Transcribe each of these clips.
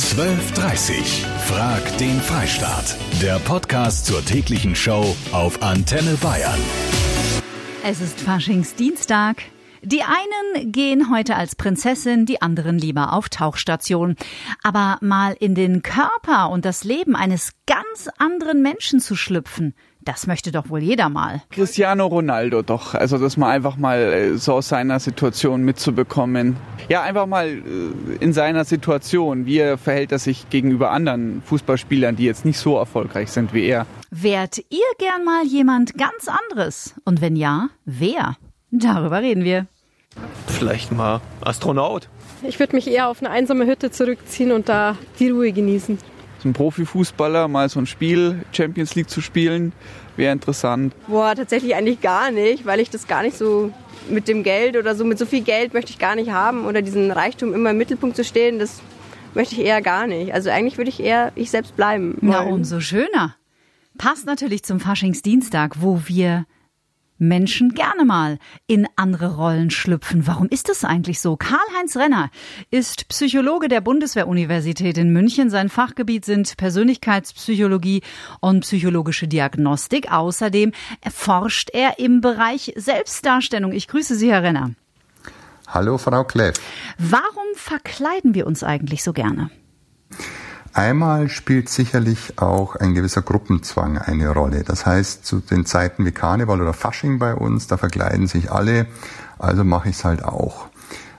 12.30 Frag den Freistaat. Der Podcast zur täglichen Show auf Antenne Bayern. Es ist Faschingsdienstag. Die einen gehen heute als Prinzessin, die anderen lieber auf Tauchstation. Aber mal in den Körper und das Leben eines ganz anderen Menschen zu schlüpfen, das möchte doch wohl jeder mal. Cristiano Ronaldo doch. Also das mal einfach mal äh, so aus seiner Situation mitzubekommen. Ja, einfach mal äh, in seiner Situation. Wie verhält er sich gegenüber anderen Fußballspielern, die jetzt nicht so erfolgreich sind wie er? Wärt ihr gern mal jemand ganz anderes? Und wenn ja, wer? Darüber reden wir. Vielleicht mal Astronaut. Ich würde mich eher auf eine einsame Hütte zurückziehen und da die Ruhe genießen so ein Profifußballer mal so ein Spiel Champions League zu spielen, wäre interessant. Boah, tatsächlich eigentlich gar nicht, weil ich das gar nicht so mit dem Geld oder so, mit so viel Geld möchte ich gar nicht haben oder diesen Reichtum immer im Mittelpunkt zu stehen, das möchte ich eher gar nicht. Also eigentlich würde ich eher ich selbst bleiben. Wollen. Na, umso schöner. Passt natürlich zum Faschingsdienstag, wo wir Menschen gerne mal in andere Rollen schlüpfen. Warum ist das eigentlich so? Karl-Heinz Renner ist Psychologe der Bundeswehr-Universität in München. Sein Fachgebiet sind Persönlichkeitspsychologie und psychologische Diagnostik. Außerdem forscht er im Bereich Selbstdarstellung. Ich grüße Sie, Herr Renner. Hallo, Frau Kleff. Warum verkleiden wir uns eigentlich so gerne? Einmal spielt sicherlich auch ein gewisser Gruppenzwang eine Rolle. Das heißt, zu den Zeiten wie Karneval oder Fasching bei uns, da verkleiden sich alle, also mache ich es halt auch.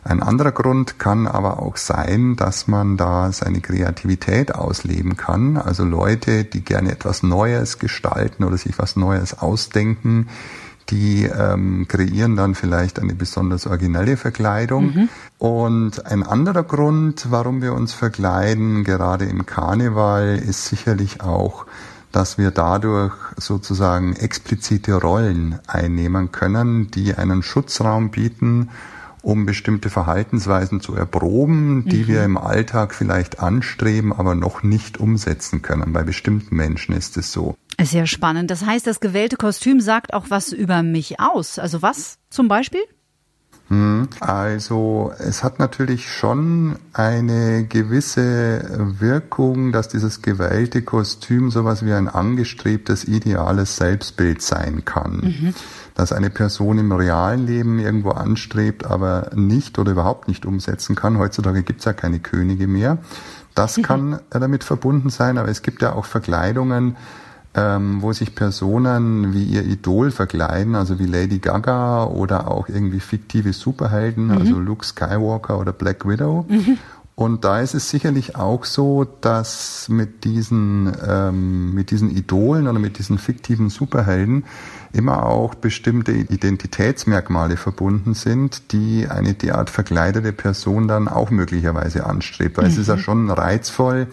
Ein anderer Grund kann aber auch sein, dass man da seine Kreativität ausleben kann. Also Leute, die gerne etwas Neues gestalten oder sich was Neues ausdenken, die ähm, kreieren dann vielleicht eine besonders originelle Verkleidung. Mhm. Und ein anderer Grund, warum wir uns verkleiden, gerade im Karneval, ist sicherlich auch, dass wir dadurch sozusagen explizite Rollen einnehmen können, die einen Schutzraum bieten um bestimmte Verhaltensweisen zu erproben, die mhm. wir im Alltag vielleicht anstreben, aber noch nicht umsetzen können. Bei bestimmten Menschen ist es so. Sehr spannend. Das heißt, das gewählte Kostüm sagt auch was über mich aus. Also was zum Beispiel? Hm, also es hat natürlich schon eine gewisse Wirkung, dass dieses gewählte Kostüm sowas wie ein angestrebtes ideales Selbstbild sein kann. Mhm dass eine Person im realen Leben irgendwo anstrebt, aber nicht oder überhaupt nicht umsetzen kann. Heutzutage gibt es ja keine Könige mehr. Das mhm. kann damit verbunden sein, aber es gibt ja auch Verkleidungen, ähm, wo sich Personen wie ihr Idol verkleiden, also wie Lady Gaga oder auch irgendwie fiktive Superhelden, mhm. also Luke Skywalker oder Black Widow. Mhm. Und da ist es sicherlich auch so, dass mit diesen, ähm, mit diesen Idolen oder mit diesen fiktiven Superhelden immer auch bestimmte Identitätsmerkmale verbunden sind, die eine derart verkleidete Person dann auch möglicherweise anstrebt. Weil mhm. es ist ja mhm. schon reizvoll,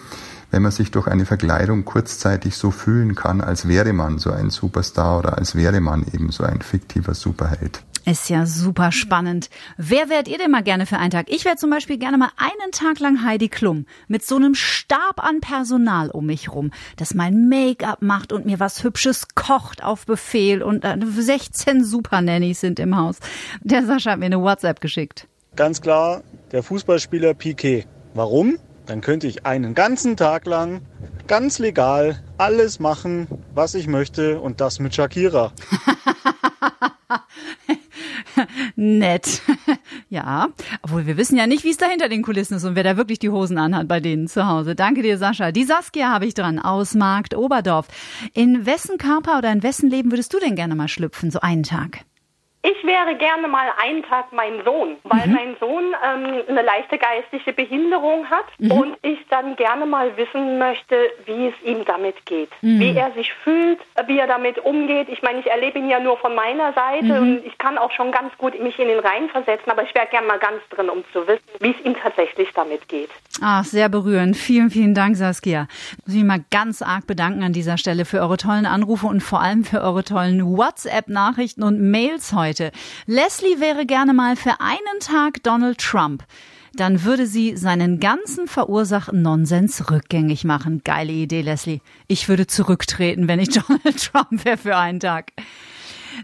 wenn man sich durch eine Verkleidung kurzzeitig so fühlen kann, als wäre man so ein Superstar oder als wäre man eben so ein fiktiver Superheld. Ist ja super spannend. Wer wärt ihr denn mal gerne für einen Tag? Ich wäre zum Beispiel gerne mal einen Tag lang Heidi Klum mit so einem Stab an Personal um mich rum, das mein Make-up macht und mir was Hübsches kocht auf Befehl und 16 Super Nannies sind im Haus. Der Sascha hat mir eine WhatsApp geschickt. Ganz klar, der Fußballspieler Piquet. Warum? Dann könnte ich einen ganzen Tag lang ganz legal alles machen, was ich möchte und das mit Shakira. Nett. ja, obwohl wir wissen ja nicht, wie es da hinter den Kulissen ist und wer da wirklich die Hosen anhat bei denen zu Hause. Danke dir, Sascha. Die Saskia habe ich dran aus Markt Oberdorf. In wessen Körper oder in wessen Leben würdest du denn gerne mal schlüpfen, so einen Tag? Ich wäre gerne mal einen Tag mein Sohn, weil mhm. mein Sohn ähm, eine leichte geistige Behinderung hat mhm. und ich dann gerne mal wissen möchte, wie es ihm damit geht, mhm. wie er sich fühlt, wie er damit umgeht. Ich meine, ich erlebe ihn ja nur von meiner Seite mhm. und ich kann auch schon ganz gut mich in den Reihen versetzen, aber ich wäre gerne mal ganz drin, um zu wissen, wie es ihm tatsächlich damit geht. Ah, sehr berührend. Vielen, vielen Dank, Saskia. Ich muss mich mal ganz arg bedanken an dieser Stelle für eure tollen Anrufe und vor allem für eure tollen WhatsApp-Nachrichten und Mails heute heute. Leslie wäre gerne mal für einen Tag Donald Trump. Dann würde sie seinen ganzen verursachten Nonsens rückgängig machen. Geile Idee, Leslie. Ich würde zurücktreten, wenn ich Donald Trump wäre für einen Tag.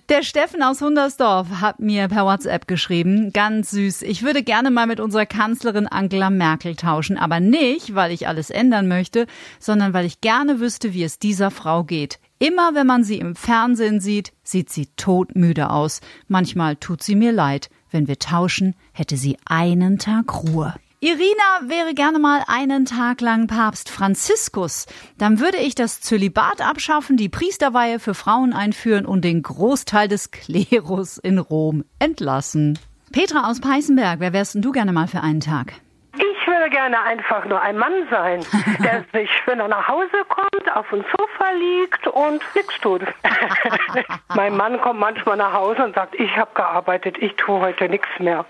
Der Steffen aus Hundersdorf hat mir per WhatsApp geschrieben, ganz süß. Ich würde gerne mal mit unserer Kanzlerin Angela Merkel tauschen, aber nicht, weil ich alles ändern möchte, sondern weil ich gerne wüsste, wie es dieser Frau geht. Immer wenn man sie im Fernsehen sieht, sieht sie todmüde aus. Manchmal tut sie mir leid. Wenn wir tauschen, hätte sie einen Tag Ruhe. Irina wäre gerne mal einen Tag lang Papst Franziskus. Dann würde ich das Zölibat abschaffen, die Priesterweihe für Frauen einführen und den Großteil des Klerus in Rom entlassen. Petra aus Peißenberg, wer wärst denn du gerne mal für einen Tag? Ich würde gerne einfach nur ein Mann sein, der sich, wenn er nach Hause kommt, auf dem Sofa liegt und nichts tut. mein Mann kommt manchmal nach Hause und sagt, ich habe gearbeitet, ich tue heute nichts mehr.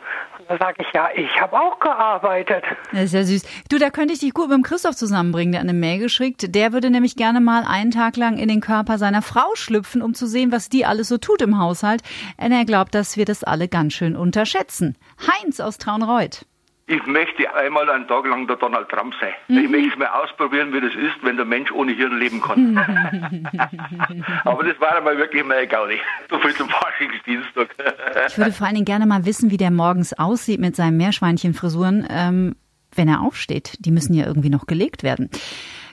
Da sage ich, ja, ich habe auch gearbeitet. Das ist ja süß. Du, da könnte ich dich gut mit dem Christoph zusammenbringen, der eine Mail geschickt. Der würde nämlich gerne mal einen Tag lang in den Körper seiner Frau schlüpfen, um zu sehen, was die alles so tut im Haushalt. Und er glaubt, dass wir das alle ganz schön unterschätzen. Heinz aus Traunreuth. Ich möchte einmal einen Tag lang der Donald Trump sein. Mhm. Ich möchte mal ausprobieren, wie das ist, wenn der Mensch ohne Hirn leben kann. Aber das war einmal wirklich mal egal. So viel zum Faschingsdienstag. ich würde vor allen Dingen gerne mal wissen, wie der morgens aussieht mit seinen Meerschweinchenfrisuren, ähm, wenn er aufsteht. Die müssen ja irgendwie noch gelegt werden.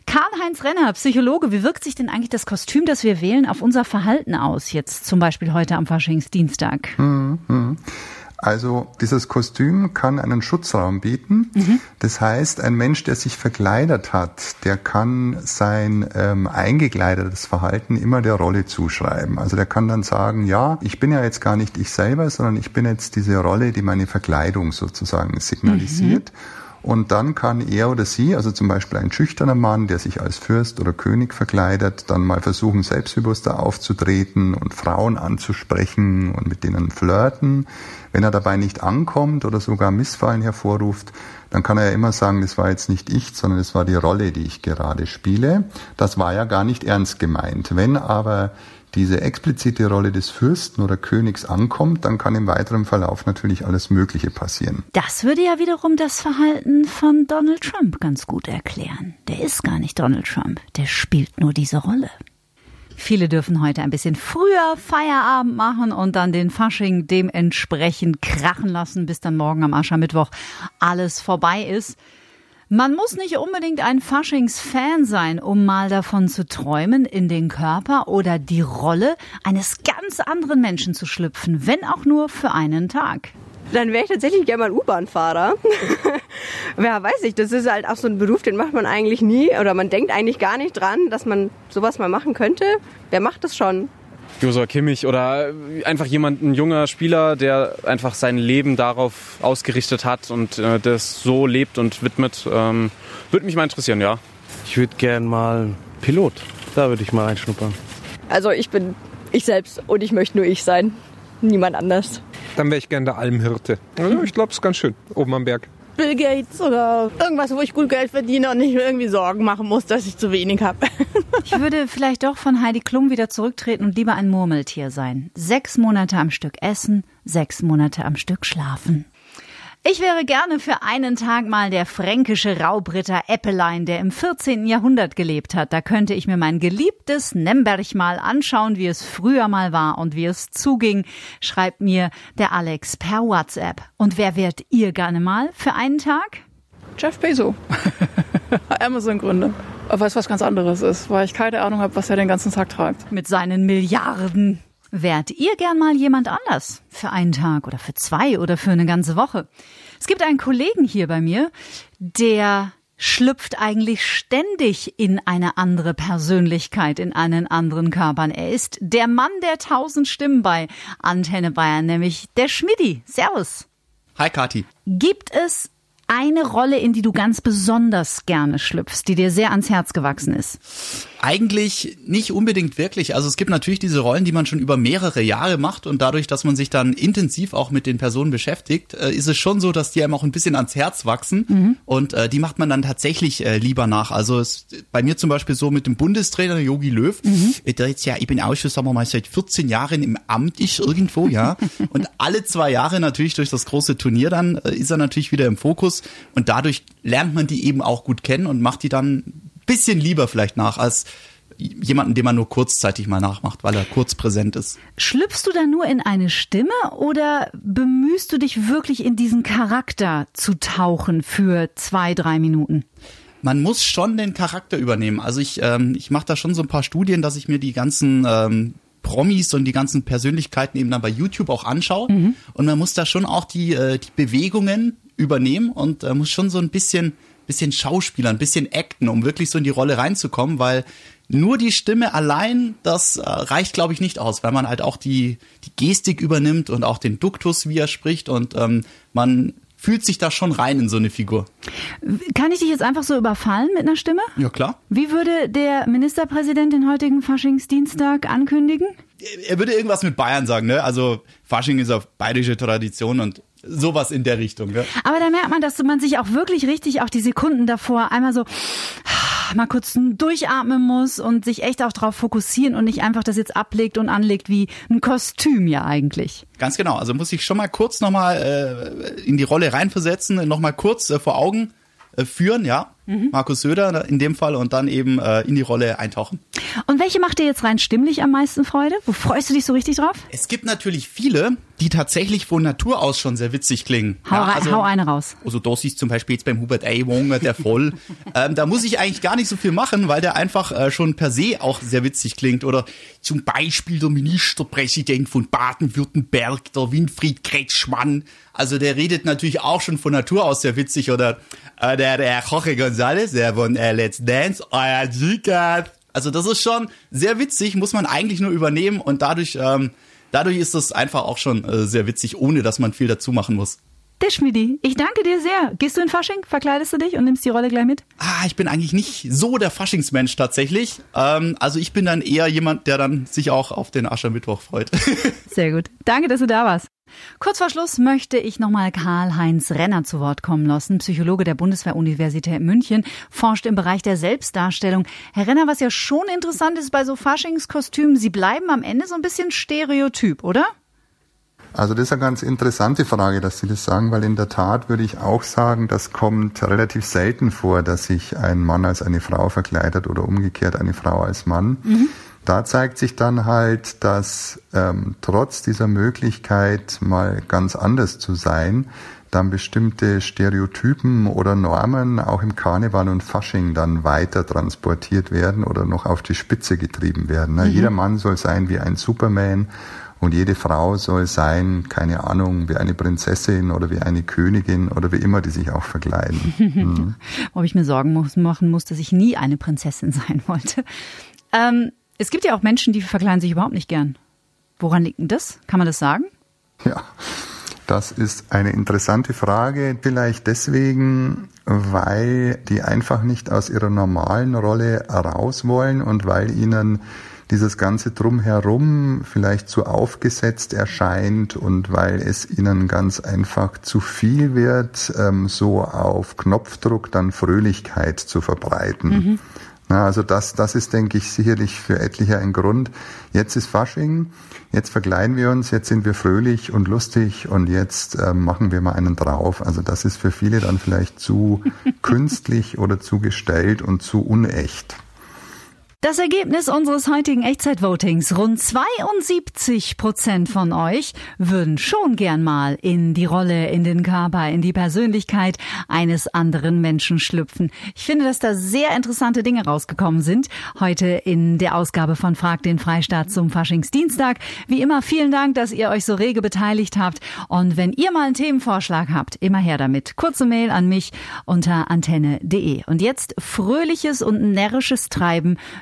Karl-Heinz Renner, Psychologe, wie wirkt sich denn eigentlich das Kostüm, das wir wählen, auf unser Verhalten aus? Jetzt zum Beispiel heute am Faschingsdienstag. Mhm. Also dieses Kostüm kann einen Schutzraum bieten. Mhm. Das heißt, ein Mensch, der sich verkleidet hat, der kann sein ähm, eingekleidetes Verhalten immer der Rolle zuschreiben. Also der kann dann sagen, ja, ich bin ja jetzt gar nicht ich selber, sondern ich bin jetzt diese Rolle, die meine Verkleidung sozusagen signalisiert. Mhm. Und dann kann er oder sie, also zum Beispiel ein schüchterner Mann, der sich als Fürst oder König verkleidet, dann mal versuchen, selbstbewusster aufzutreten und Frauen anzusprechen und mit denen flirten. Wenn er dabei nicht ankommt oder sogar Missfallen hervorruft, dann kann er ja immer sagen, das war jetzt nicht ich, sondern es war die Rolle, die ich gerade spiele. Das war ja gar nicht ernst gemeint. Wenn aber diese explizite Rolle des Fürsten oder Königs ankommt, dann kann im weiteren Verlauf natürlich alles Mögliche passieren. Das würde ja wiederum das Verhalten von Donald Trump ganz gut erklären. Der ist gar nicht Donald Trump, der spielt nur diese Rolle. Viele dürfen heute ein bisschen früher Feierabend machen und dann den Fasching dementsprechend krachen lassen, bis dann morgen am Aschermittwoch alles vorbei ist. Man muss nicht unbedingt ein Faschings-Fan sein, um mal davon zu träumen, in den Körper oder die Rolle eines ganz anderen Menschen zu schlüpfen, wenn auch nur für einen Tag. Dann wäre ich tatsächlich gerne mal U-Bahn-Fahrer. ja, weiß ich, das ist halt auch so ein Beruf, den macht man eigentlich nie oder man denkt eigentlich gar nicht dran, dass man sowas mal machen könnte. Wer macht das schon? Josua Kimmich oder einfach jemand, ein junger Spieler, der einfach sein Leben darauf ausgerichtet hat und äh, das so lebt und widmet. Ähm, würde mich mal interessieren, ja. Ich würde gern mal Pilot. Da würde ich mal reinschnuppern. Also ich bin ich selbst und ich möchte nur ich sein. Niemand anders. Dann wäre ich gern der Almhirte. Also ich glaube, es ist ganz schön, oben am Berg. Bill Gates oder irgendwas, wo ich gut Geld verdiene und nicht irgendwie Sorgen machen muss, dass ich zu wenig habe. ich würde vielleicht doch von Heidi Klum wieder zurücktreten und lieber ein Murmeltier sein. Sechs Monate am Stück essen, sechs Monate am Stück schlafen. Ich wäre gerne für einen Tag mal der fränkische Raubritter Eppelein, der im 14. Jahrhundert gelebt hat. Da könnte ich mir mein geliebtes Nemberg mal anschauen, wie es früher mal war und wie es zuging, schreibt mir der Alex per WhatsApp. Und wer wärt ihr gerne mal für einen Tag? Jeff Bezos. Amazon-Gründer. Aber es was ganz anderes ist, weil ich keine Ahnung habe, was er den ganzen Tag treibt. Mit seinen Milliarden. Wärt ihr gern mal jemand anders? Für einen Tag oder für zwei oder für eine ganze Woche? Es gibt einen Kollegen hier bei mir, der schlüpft eigentlich ständig in eine andere Persönlichkeit, in einen anderen Körper. Er ist der Mann der tausend Stimmen bei Antenne Bayern, nämlich der Schmidti. Servus. Hi Kati. Gibt es eine Rolle, in die du ganz besonders gerne schlüpfst, die dir sehr ans Herz gewachsen ist? Eigentlich nicht unbedingt wirklich. Also es gibt natürlich diese Rollen, die man schon über mehrere Jahre macht und dadurch, dass man sich dann intensiv auch mit den Personen beschäftigt, äh, ist es schon so, dass die einem auch ein bisschen ans Herz wachsen mhm. und äh, die macht man dann tatsächlich äh, lieber nach. Also es, bei mir zum Beispiel so mit dem Bundestrainer Yogi Löw, mhm. der jetzt ja, ich bin auch schon, sagen wir mal, seit 14 Jahren im Amt ist irgendwo, ja. und alle zwei Jahre natürlich durch das große Turnier dann äh, ist er natürlich wieder im Fokus und dadurch lernt man die eben auch gut kennen und macht die dann bisschen lieber vielleicht nach als jemanden, den man nur kurzzeitig mal nachmacht, weil er kurz präsent ist. Schlüpfst du da nur in eine Stimme oder bemühst du dich wirklich in diesen Charakter zu tauchen für zwei, drei Minuten? man muss schon den Charakter übernehmen. Also ich, ähm, ich mache da schon so ein paar Studien, dass ich mir die ganzen ähm, Promis und die ganzen Persönlichkeiten eben dann bei YouTube auch anschaue. Mhm. Und man muss da schon auch die, äh, die Bewegungen übernehmen und äh, muss schon so ein bisschen, bisschen Schauspieler, ein bisschen acten, um wirklich so in die Rolle reinzukommen, weil nur die Stimme allein, das äh, reicht, glaube ich, nicht aus, weil man halt auch die, die Gestik übernimmt und auch den Duktus, wie er spricht und ähm, man fühlt sich da schon rein in so eine Figur. Kann ich dich jetzt einfach so überfallen mit einer Stimme? Ja, klar. Wie würde der Ministerpräsident den heutigen Faschingsdienstag ankündigen? Er würde irgendwas mit Bayern sagen, ne? Also Fasching ist auf bayerische Tradition und sowas in der Richtung. Ne? Aber da merkt man, dass man sich auch wirklich richtig auch die Sekunden davor einmal so mal kurz durchatmen muss und sich echt auch darauf fokussieren und nicht einfach das jetzt ablegt und anlegt wie ein Kostüm ja eigentlich. Ganz genau. Also muss ich schon mal kurz nochmal äh, in die Rolle reinversetzen, nochmal kurz äh, vor Augen äh, führen, ja. Mhm. Markus Söder in dem Fall und dann eben äh, in die Rolle eintauchen. Und welche macht dir jetzt rein stimmlich am meisten Freude? Wo freust du dich so richtig drauf? Es gibt natürlich viele, die tatsächlich von Natur aus schon sehr witzig klingen. Hau, ja, also, hau eine raus. Also das ist zum Beispiel jetzt beim Hubert Aiwanger, der voll. ähm, da muss ich eigentlich gar nicht so viel machen, weil der einfach äh, schon per se auch sehr witzig klingt. Oder zum Beispiel der Ministerpräsident von Baden-Württemberg, der Winfried Kretschmann. Also der redet natürlich auch schon von Natur aus sehr witzig. Oder äh, der, der Jorge González, der von äh, Let's Dance, euer G-Cat. Also das ist schon sehr witzig, muss man eigentlich nur übernehmen und dadurch, ähm, dadurch ist das einfach auch schon äh, sehr witzig, ohne dass man viel dazu machen muss. Der Schmidi, ich danke dir sehr. Gehst du in Fasching, verkleidest du dich und nimmst die Rolle gleich mit? Ah, ich bin eigentlich nicht so der Faschingsmensch tatsächlich. Ähm, also ich bin dann eher jemand, der dann sich auch auf den Aschermittwoch freut. Sehr gut. Danke, dass du da warst. Kurz vor Schluss möchte ich nochmal Karl-Heinz Renner zu Wort kommen lassen. Psychologe der Bundeswehr-Universität München, forscht im Bereich der Selbstdarstellung. Herr Renner, was ja schon interessant ist bei so Faschingskostümen, sie bleiben am Ende so ein bisschen stereotyp, oder? Also das ist eine ganz interessante Frage, dass Sie das sagen, weil in der Tat würde ich auch sagen, das kommt relativ selten vor, dass sich ein Mann als eine Frau verkleidet oder umgekehrt eine Frau als Mann. Mhm. Da zeigt sich dann halt, dass ähm, trotz dieser Möglichkeit mal ganz anders zu sein, dann bestimmte Stereotypen oder Normen auch im Karneval und Fasching dann weiter transportiert werden oder noch auf die Spitze getrieben werden. Ne? Mhm. Jeder Mann soll sein wie ein Superman und jede Frau soll sein, keine Ahnung, wie eine Prinzessin oder wie eine Königin oder wie immer die sich auch verkleiden. Mhm. Ob ich mir Sorgen muss, machen muss, dass ich nie eine Prinzessin sein wollte. Ähm, es gibt ja auch Menschen, die verkleiden sich überhaupt nicht gern. Woran liegt denn das? Kann man das sagen? Ja, das ist eine interessante Frage. Vielleicht deswegen, weil die einfach nicht aus ihrer normalen Rolle raus wollen und weil ihnen dieses ganze Drumherum vielleicht zu aufgesetzt erscheint und weil es ihnen ganz einfach zu viel wird, ähm, so auf Knopfdruck dann Fröhlichkeit zu verbreiten. Mhm. Na, also das, das ist, denke ich, sicherlich für etliche ein Grund. Jetzt ist Fasching, jetzt verkleiden wir uns, jetzt sind wir fröhlich und lustig und jetzt äh, machen wir mal einen drauf. Also das ist für viele dann vielleicht zu künstlich oder zu gestellt und zu unecht. Das Ergebnis unseres heutigen Echtzeitvotings. Rund 72 Prozent von euch würden schon gern mal in die Rolle, in den Körper, in die Persönlichkeit eines anderen Menschen schlüpfen. Ich finde, dass da sehr interessante Dinge rausgekommen sind. Heute in der Ausgabe von Frag den Freistaat zum Faschingsdienstag. Wie immer vielen Dank, dass ihr euch so rege beteiligt habt. Und wenn ihr mal einen Themenvorschlag habt, immer her damit. Kurze Mail an mich unter antenne.de. Und jetzt fröhliches und närrisches Treiben